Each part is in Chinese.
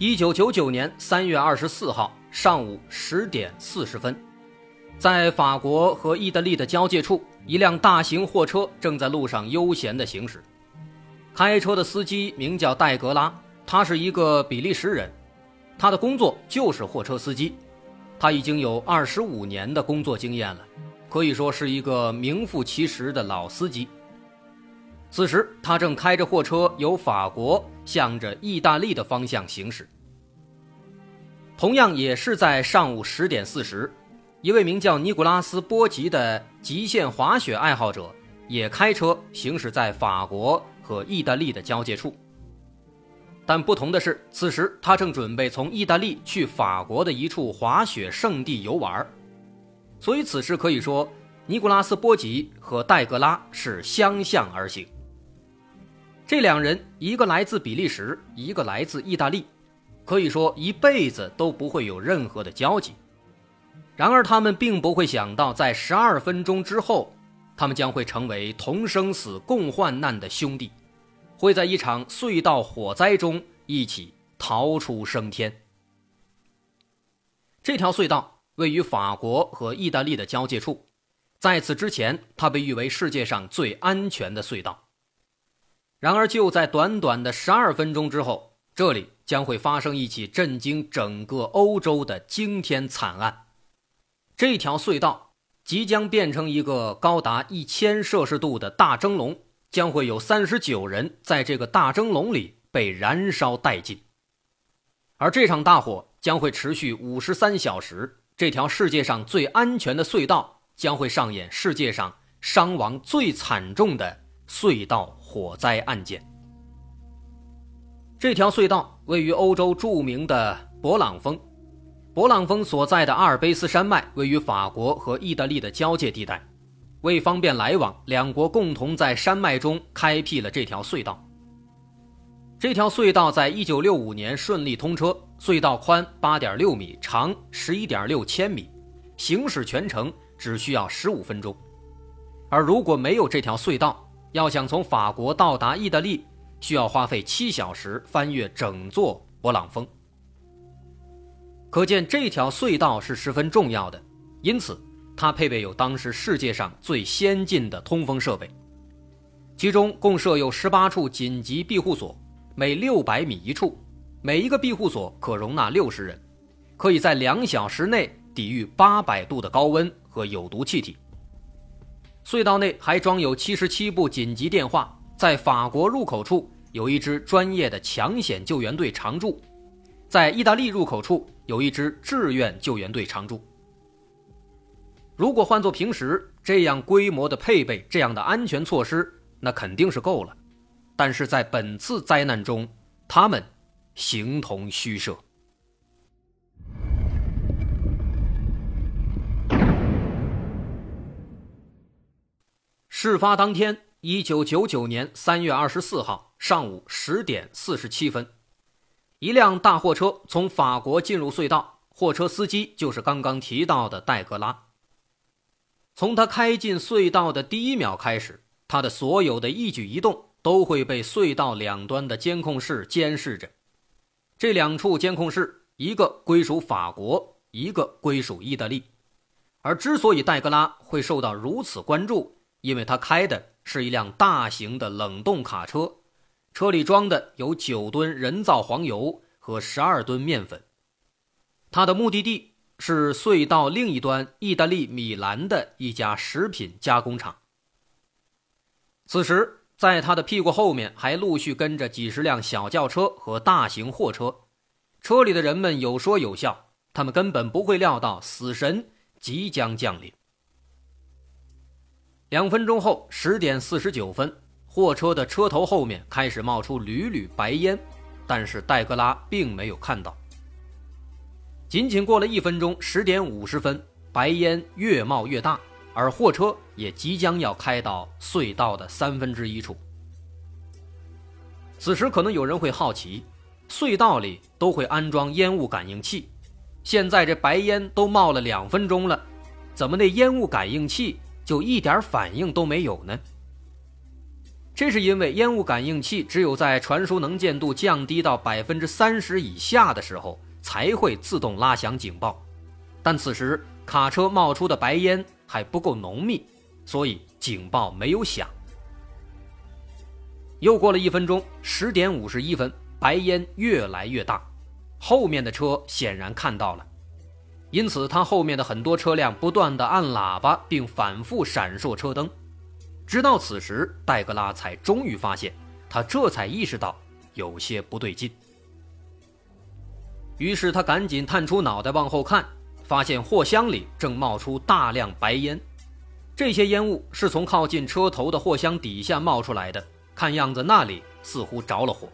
一九九九年三月二十四号上午十点四十分，在法国和意大利的交界处，一辆大型货车正在路上悠闲地行驶。开车的司机名叫戴格拉，他是一个比利时人，他的工作就是货车司机，他已经有二十五年的工作经验了，可以说是一个名副其实的老司机。此时，他正开着货车由法国向着意大利的方向行驶。同样也是在上午十点四十，一位名叫尼古拉斯·波吉的极限滑雪爱好者也开车行驶在法国和意大利的交界处。但不同的是，此时他正准备从意大利去法国的一处滑雪圣地游玩，所以此时可以说，尼古拉斯·波吉和戴格拉是相向而行。这两人，一个来自比利时，一个来自意大利，可以说一辈子都不会有任何的交集。然而，他们并不会想到，在十二分钟之后，他们将会成为同生死共患难的兄弟，会在一场隧道火灾中一起逃出升天。这条隧道位于法国和意大利的交界处，在此之前，它被誉为世界上最安全的隧道。然而，就在短短的十二分钟之后，这里将会发生一起震惊整个欧洲的惊天惨案。这条隧道即将变成一个高达一千摄氏度的大蒸笼，将会有三十九人在这个大蒸笼里被燃烧殆尽。而这场大火将会持续五十三小时，这条世界上最安全的隧道将会上演世界上伤亡最惨重的隧道。火灾案件。这条隧道位于欧洲著名的勃朗峰，勃朗峰所在的阿尔卑斯山脉位于法国和意大利的交界地带。为方便来往，两国共同在山脉中开辟了这条隧道。这条隧道在一九六五年顺利通车，隧道宽八点六米，长十一点六千米，行驶全程只需要十五分钟。而如果没有这条隧道，要想从法国到达意大利，需要花费七小时翻越整座勃朗峰。可见这条隧道是十分重要的，因此它配备有当时世界上最先进的通风设备，其中共设有十八处紧急庇护所，每六百米一处，每一个庇护所可容纳六十人，可以在两小时内抵御八百度的高温和有毒气体。隧道内还装有七十七部紧急电话，在法国入口处有一支专业的抢险救援队常驻，在意大利入口处有一支志愿救援队常驻。如果换做平时，这样规模的配备，这样的安全措施，那肯定是够了。但是在本次灾难中，他们形同虚设。事发当天，一九九九年三月二十四号上午十点四十七分，一辆大货车从法国进入隧道，货车司机就是刚刚提到的戴格拉。从他开进隧道的第一秒开始，他的所有的一举一动都会被隧道两端的监控室监视着。这两处监控室，一个归属法国，一个归属意大利。而之所以戴格拉会受到如此关注，因为他开的是一辆大型的冷冻卡车，车里装的有九吨人造黄油和十二吨面粉。他的目的地是隧道另一端意大利米兰的一家食品加工厂。此时，在他的屁股后面还陆续跟着几十辆小轿车和大型货车，车里的人们有说有笑，他们根本不会料到死神即将降临。两分钟后，十点四十九分，货车的车头后面开始冒出缕缕白烟，但是戴格拉并没有看到。仅仅过了一分钟，十点五十分，白烟越冒越大，而货车也即将要开到隧道的三分之一处。此时，可能有人会好奇，隧道里都会安装烟雾感应器，现在这白烟都冒了两分钟了，怎么那烟雾感应器就一点反应都没有呢？这是因为烟雾感应器只有在传输能见度降低到百分之三十以下的时候才会自动拉响警报，但此时卡车冒出的白烟还不够浓密，所以警报没有响。又过了一分钟，十点五十一分，白烟越来越大，后面的车显然看到了，因此他后面的很多车辆不断的按喇叭，并反复闪烁车灯。直到此时，戴格拉才终于发现，他这才意识到有些不对劲。于是他赶紧探出脑袋往后看，发现货箱里正冒出大量白烟，这些烟雾是从靠近车头的货箱底下冒出来的，看样子那里似乎着了火。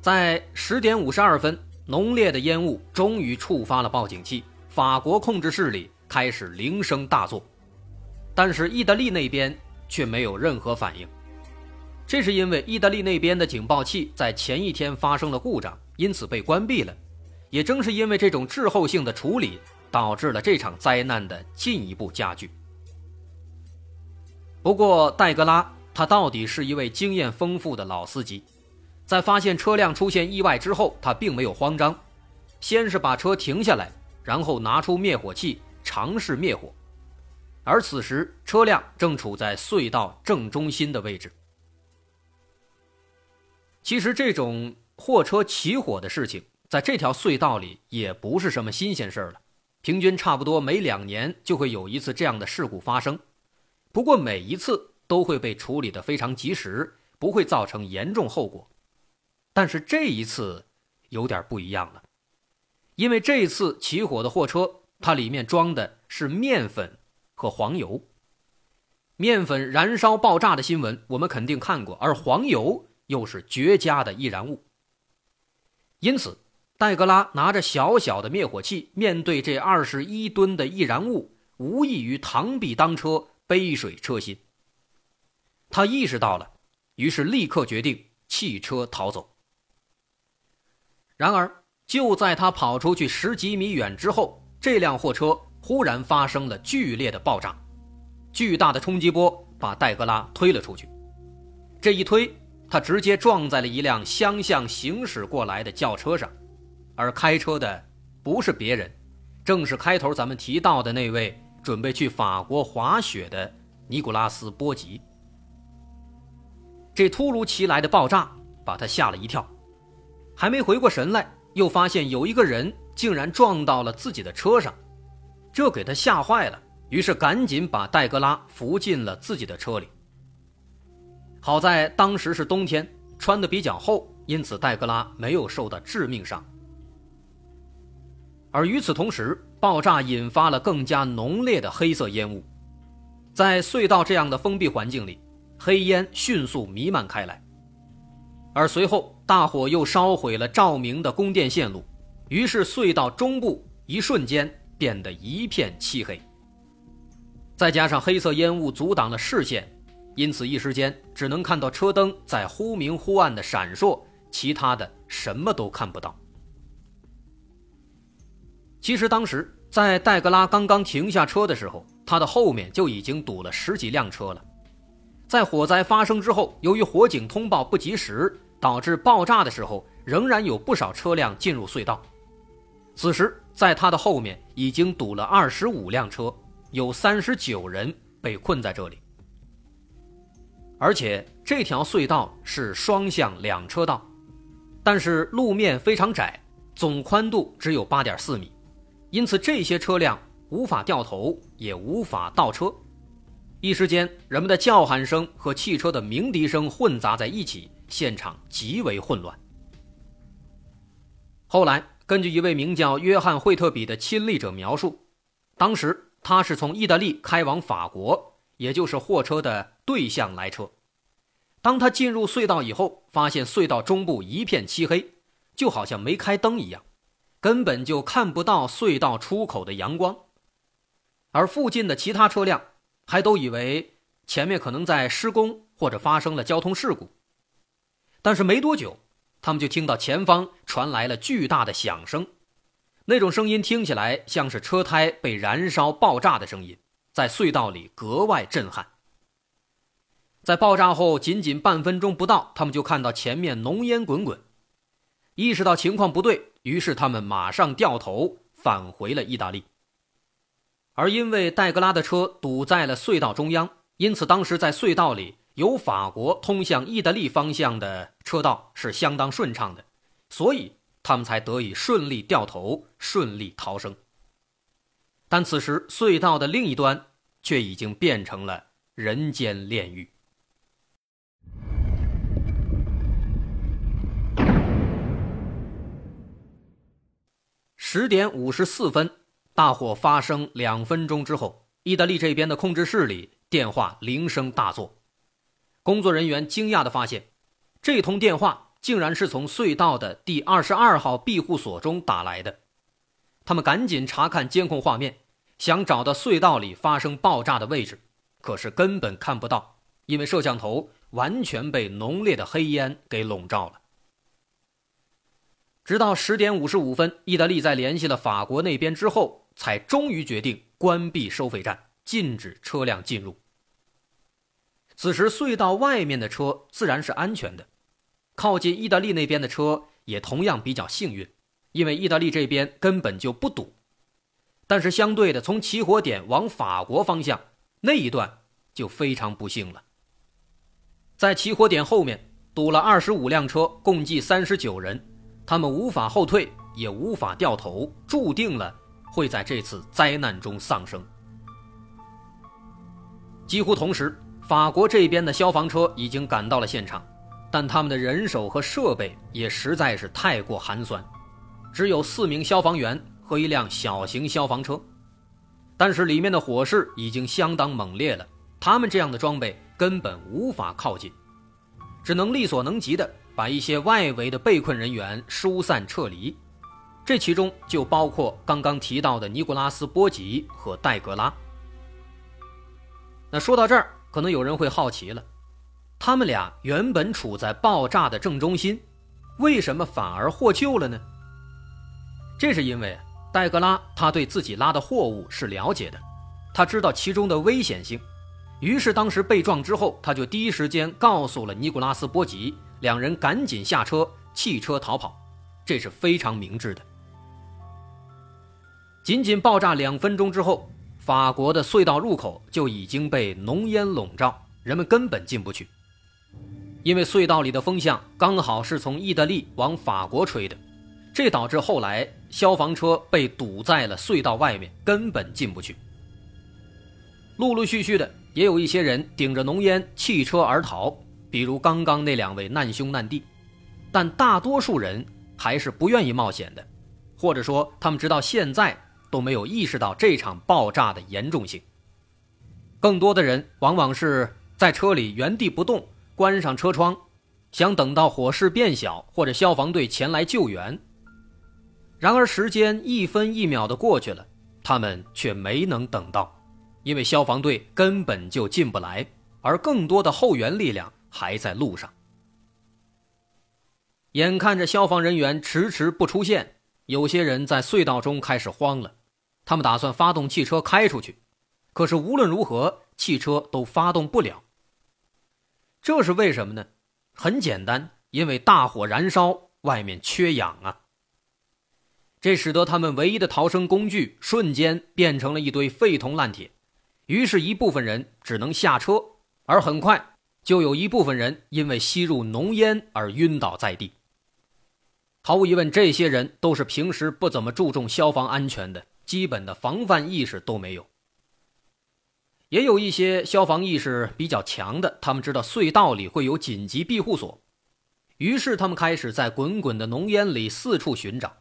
在十点五十二分，浓烈的烟雾终于触发了报警器，法国控制室里开始铃声大作。但是意大利那边却没有任何反应，这是因为意大利那边的警报器在前一天发生了故障，因此被关闭了。也正是因为这种滞后性的处理，导致了这场灾难的进一步加剧。不过戴格拉他到底是一位经验丰富的老司机，在发现车辆出现意外之后，他并没有慌张，先是把车停下来，然后拿出灭火器尝试灭火。而此时，车辆正处在隧道正中心的位置。其实，这种货车起火的事情，在这条隧道里也不是什么新鲜事儿了。平均差不多每两年就会有一次这样的事故发生，不过每一次都会被处理的非常及时，不会造成严重后果。但是这一次有点不一样了，因为这次起火的货车，它里面装的是面粉。和黄油、面粉燃烧爆炸的新闻，我们肯定看过，而黄油又是绝佳的易燃物。因此，戴格拉拿着小小的灭火器，面对这二十一吨的易燃物，无异于螳臂当车，杯水车薪。他意识到了，于是立刻决定弃车逃走。然而，就在他跑出去十几米远之后，这辆货车。忽然发生了剧烈的爆炸，巨大的冲击波把戴格拉推了出去。这一推，他直接撞在了一辆相向行驶过来的轿车上，而开车的不是别人，正是开头咱们提到的那位准备去法国滑雪的尼古拉斯·波吉。这突如其来的爆炸把他吓了一跳，还没回过神来，又发现有一个人竟然撞到了自己的车上。这给他吓坏了，于是赶紧把戴格拉扶进了自己的车里。好在当时是冬天，穿的比较厚，因此戴格拉没有受到致命伤。而与此同时，爆炸引发了更加浓烈的黑色烟雾，在隧道这样的封闭环境里，黑烟迅速弥漫开来，而随后大火又烧毁了照明的供电线路，于是隧道中部一瞬间。变得一片漆黑，再加上黑色烟雾阻挡了视线，因此一时间只能看到车灯在忽明忽暗的闪烁，其他的什么都看不到。其实当时在戴格拉刚刚停下车的时候，他的后面就已经堵了十几辆车了。在火灾发生之后，由于火警通报不及时，导致爆炸的时候仍然有不少车辆进入隧道。此时，在他的后面已经堵了二十五辆车，有三十九人被困在这里。而且这条隧道是双向两车道，但是路面非常窄，总宽度只有八点四米，因此这些车辆无法掉头，也无法倒车。一时间，人们的叫喊声和汽车的鸣笛声混杂在一起，现场极为混乱。后来。根据一位名叫约翰·惠特比的亲历者描述，当时他是从意大利开往法国，也就是货车的对向来车。当他进入隧道以后，发现隧道中部一片漆黑，就好像没开灯一样。根本就看不到隧道出口的阳光，而附近的其他车辆还都以为前面可能在施工或者发生了交通事故。但是没多久，他们就听到前方传来了巨大的响声，那种声音听起来像是车胎被燃烧爆炸的声音，在隧道里格外震撼。在爆炸后仅仅半分钟不到，他们就看到前面浓烟滚滚，意识到情况不对。于是他们马上掉头返回了意大利，而因为戴格拉的车堵在了隧道中央，因此当时在隧道里由法国通向意大利方向的车道是相当顺畅的，所以他们才得以顺利掉头、顺利逃生。但此时隧道的另一端却已经变成了人间炼狱。十点五十四分，大火发生两分钟之后，意大利这边的控制室里电话铃声大作。工作人员惊讶地发现，这通电话竟然是从隧道的第二十二号庇护所中打来的。他们赶紧查看监控画面，想找到隧道里发生爆炸的位置，可是根本看不到，因为摄像头完全被浓烈的黑烟给笼罩了。直到十点五十五分，意大利在联系了法国那边之后，才终于决定关闭收费站，禁止车辆进入。此时，隧道外面的车自然是安全的，靠近意大利那边的车也同样比较幸运，因为意大利这边根本就不堵。但是，相对的，从起火点往法国方向那一段就非常不幸了，在起火点后面堵了二十五辆车，共计三十九人。他们无法后退，也无法掉头，注定了会在这次灾难中丧生。几乎同时，法国这边的消防车已经赶到了现场，但他们的人手和设备也实在是太过寒酸，只有四名消防员和一辆小型消防车。但是里面的火势已经相当猛烈了，他们这样的装备根本无法靠近，只能力所能及的。把一些外围的被困人员疏散撤离，这其中就包括刚刚提到的尼古拉斯·波吉和戴格拉。那说到这儿，可能有人会好奇了：他们俩原本处在爆炸的正中心，为什么反而获救了呢？这是因为戴格拉他对自己拉的货物是了解的，他知道其中的危险性，于是当时被撞之后，他就第一时间告诉了尼古拉斯·波吉。两人赶紧下车，弃车逃跑，这是非常明智的。仅仅爆炸两分钟之后，法国的隧道入口就已经被浓烟笼罩，人们根本进不去。因为隧道里的风向刚好是从意大利往法国吹的，这导致后来消防车被堵在了隧道外面，根本进不去。陆陆续续的，也有一些人顶着浓烟弃车而逃。比如刚刚那两位难兄难弟，但大多数人还是不愿意冒险的，或者说他们直到现在都没有意识到这场爆炸的严重性。更多的人往往是在车里原地不动，关上车窗，想等到火势变小或者消防队前来救援。然而时间一分一秒的过去了，他们却没能等到，因为消防队根本就进不来，而更多的后援力量。还在路上，眼看着消防人员迟迟不出现，有些人在隧道中开始慌了。他们打算发动汽车开出去，可是无论如何，汽车都发动不了。这是为什么呢？很简单，因为大火燃烧，外面缺氧啊。这使得他们唯一的逃生工具瞬间变成了一堆废铜烂铁。于是，一部分人只能下车，而很快。就有一部分人因为吸入浓烟而晕倒在地。毫无疑问，这些人都是平时不怎么注重消防安全的，基本的防范意识都没有。也有一些消防意识比较强的，他们知道隧道里会有紧急庇护所，于是他们开始在滚滚的浓烟里四处寻找。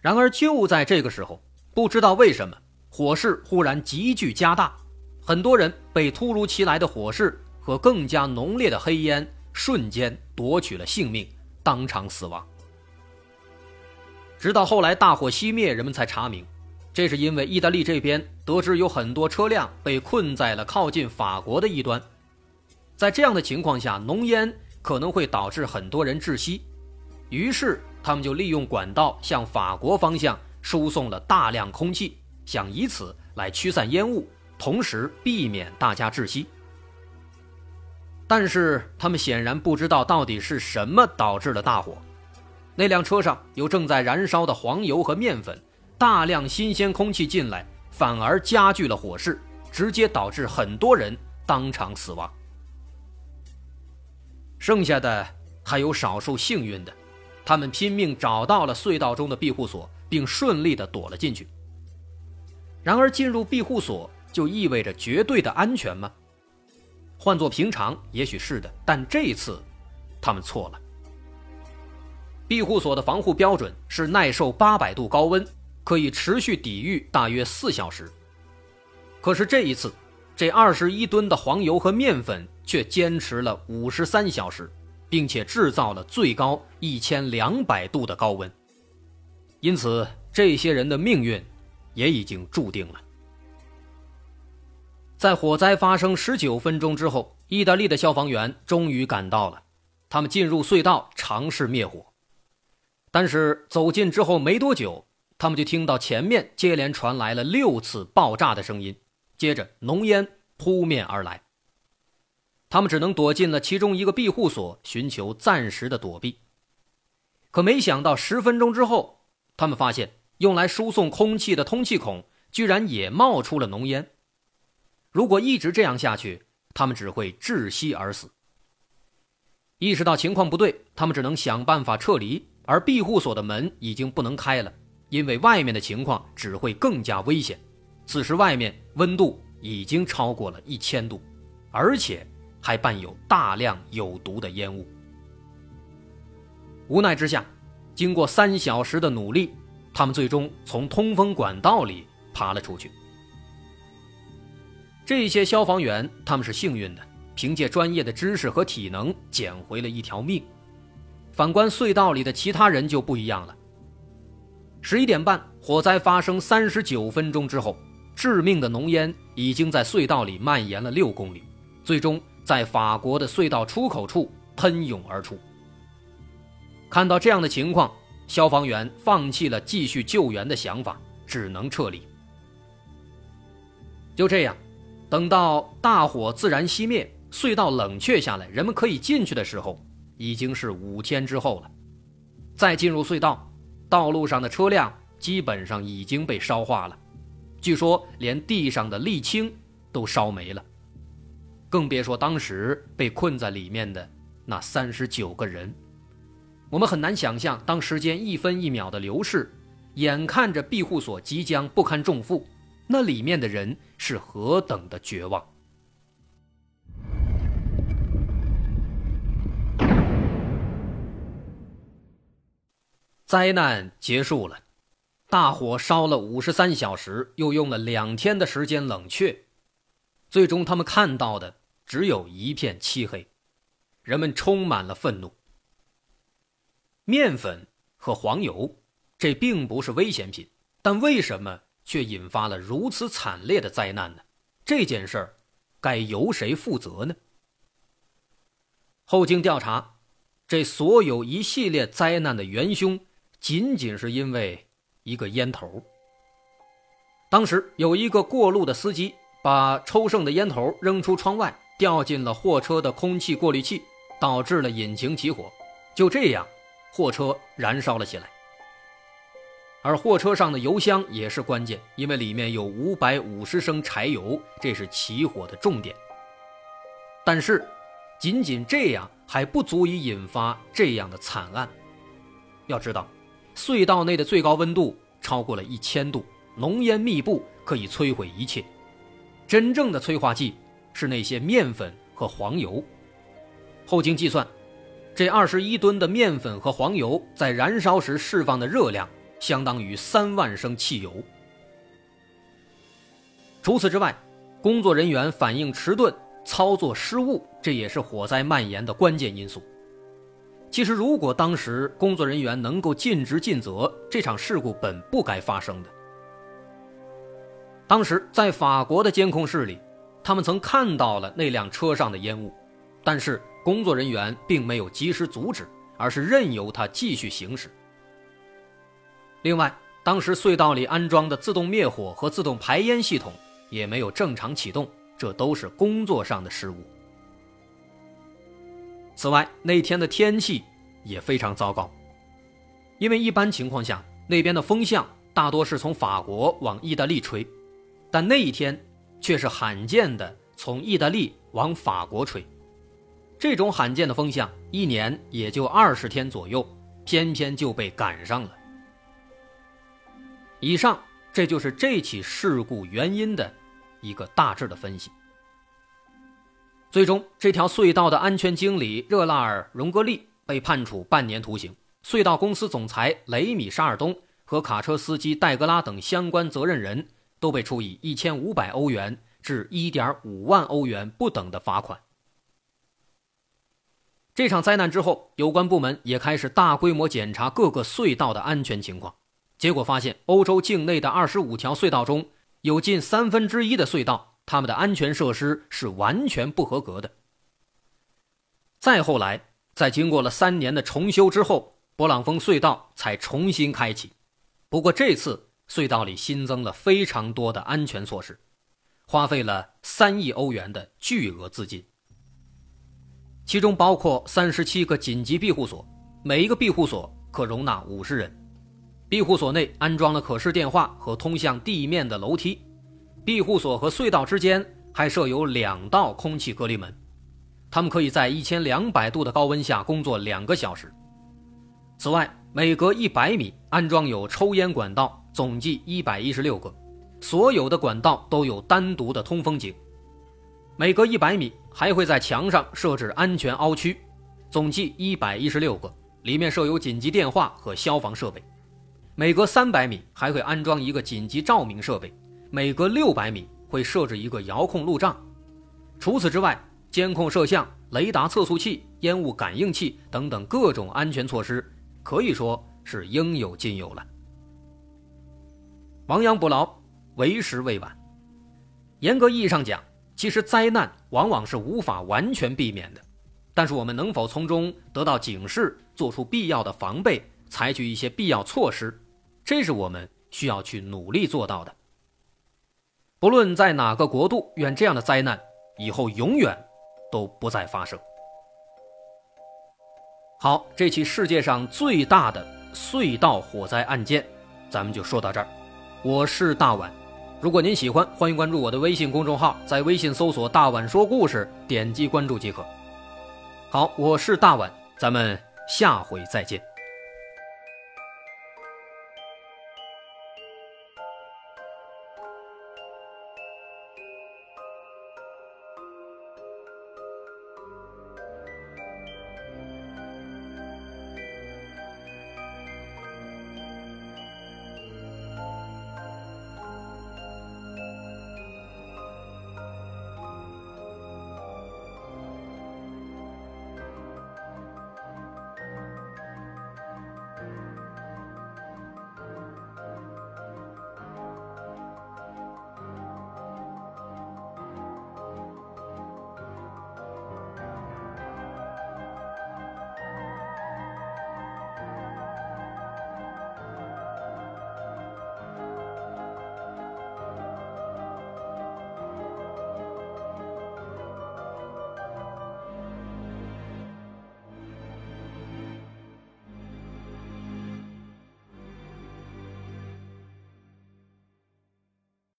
然而就在这个时候，不知道为什么，火势忽然急剧加大，很多人被突如其来的火势。和更加浓烈的黑烟瞬间夺取了性命，当场死亡。直到后来大火熄灭，人们才查明，这是因为意大利这边得知有很多车辆被困在了靠近法国的一端，在这样的情况下，浓烟可能会导致很多人窒息，于是他们就利用管道向法国方向输送了大量空气，想以此来驱散烟雾，同时避免大家窒息。但是他们显然不知道到底是什么导致了大火。那辆车上有正在燃烧的黄油和面粉，大量新鲜空气进来，反而加剧了火势，直接导致很多人当场死亡。剩下的还有少数幸运的，他们拼命找到了隧道中的庇护所，并顺利地躲了进去。然而，进入庇护所就意味着绝对的安全吗？换做平常，也许是的，但这一次，他们错了。庇护所的防护标准是耐受八百度高温，可以持续抵御大约四小时。可是这一次，这二十一吨的黄油和面粉却坚持了五十三小时，并且制造了最高一千两百度的高温。因此，这些人的命运也已经注定了。在火灾发生十九分钟之后，意大利的消防员终于赶到了。他们进入隧道尝试灭火，但是走近之后没多久，他们就听到前面接连传来了六次爆炸的声音，接着浓烟扑面而来。他们只能躲进了其中一个庇护所，寻求暂时的躲避。可没想到，十分钟之后，他们发现用来输送空气的通气孔居然也冒出了浓烟。如果一直这样下去，他们只会窒息而死。意识到情况不对，他们只能想办法撤离，而庇护所的门已经不能开了，因为外面的情况只会更加危险。此时外面温度已经超过了一千度，而且还伴有大量有毒的烟雾。无奈之下，经过三小时的努力，他们最终从通风管道里爬了出去。这些消防员他们是幸运的，凭借专业的知识和体能捡回了一条命。反观隧道里的其他人就不一样了。十一点半，火灾发生三十九分钟之后，致命的浓烟已经在隧道里蔓延了六公里，最终在法国的隧道出口处喷涌而出。看到这样的情况，消防员放弃了继续救援的想法，只能撤离。就这样。等到大火自然熄灭，隧道冷却下来，人们可以进去的时候，已经是五天之后了。再进入隧道，道路上的车辆基本上已经被烧化了，据说连地上的沥青都烧没了，更别说当时被困在里面的那三十九个人。我们很难想象，当时间一分一秒的流逝，眼看着庇护所即将不堪重负。那里面的人是何等的绝望！灾难结束了，大火烧了五十三小时，又用了两天的时间冷却，最终他们看到的只有一片漆黑，人们充满了愤怒。面粉和黄油，这并不是危险品，但为什么？却引发了如此惨烈的灾难呢？这件事儿该由谁负责呢？后经调查，这所有一系列灾难的元凶，仅仅是因为一个烟头。当时有一个过路的司机把抽剩的烟头扔出窗外，掉进了货车的空气过滤器，导致了引擎起火。就这样，货车燃烧了起来。而货车上的油箱也是关键，因为里面有五百五十升柴油，这是起火的重点。但是，仅仅这样还不足以引发这样的惨案。要知道，隧道内的最高温度超过了一千度，浓烟密布，可以摧毁一切。真正的催化剂是那些面粉和黄油。后经计算，这二十一吨的面粉和黄油在燃烧时释放的热量。相当于三万升汽油。除此之外，工作人员反应迟钝、操作失误，这也是火灾蔓延的关键因素。其实，如果当时工作人员能够尽职尽责，这场事故本不该发生的。当时在法国的监控室里，他们曾看到了那辆车上的烟雾，但是工作人员并没有及时阻止，而是任由它继续行驶。另外，当时隧道里安装的自动灭火和自动排烟系统也没有正常启动，这都是工作上的失误。此外，那天的天气也非常糟糕，因为一般情况下那边的风向大多是从法国往意大利吹，但那一天却是罕见的从意大利往法国吹。这种罕见的风向，一年也就二十天左右，偏偏就被赶上了。以上，这就是这起事故原因的一个大致的分析。最终，这条隧道的安全经理热拉尔·荣格利被判处半年徒刑，隧道公司总裁雷米·沙尔东和卡车司机戴格拉等相关责任人都被处以一千五百欧元至一点五万欧元不等的罚款。这场灾难之后，有关部门也开始大规模检查各个隧道的安全情况，结果发现，欧洲境内的二十五条隧道中有近三分之一的隧道。他们的安全设施是完全不合格的。再后来，在经过了三年的重修之后，勃朗峰隧道才重新开启。不过这次隧道里新增了非常多的安全措施，花费了三亿欧元的巨额资金，其中包括三十七个紧急庇护所，每一个庇护所可容纳五十人。庇护所内安装了可视电话和通向地面的楼梯。庇护所和隧道之间还设有两道空气隔离门，他们可以在一千两百度的高温下工作两个小时。此外，每隔一百米安装有抽烟管道，总计一百一十六个，所有的管道都有单独的通风井。每隔一百米还会在墙上设置安全凹区，总计一百一十六个，里面设有紧急电话和消防设备。每隔三百米还会安装一个紧急照明设备。每隔六百米会设置一个遥控路障，除此之外，监控摄像、雷达测速器、烟雾感应器等等各种安全措施，可以说是应有尽有了。亡羊补牢，为时未晚。严格意义上讲，其实灾难往往是无法完全避免的，但是我们能否从中得到警示，做出必要的防备，采取一些必要措施，这是我们需要去努力做到的。不论在哪个国度，愿这样的灾难以后永远都不再发生。好，这起世界上最大的隧道火灾案件，咱们就说到这儿。我是大碗，如果您喜欢，欢迎关注我的微信公众号，在微信搜索“大碗说故事”，点击关注即可。好，我是大碗，咱们下回再见。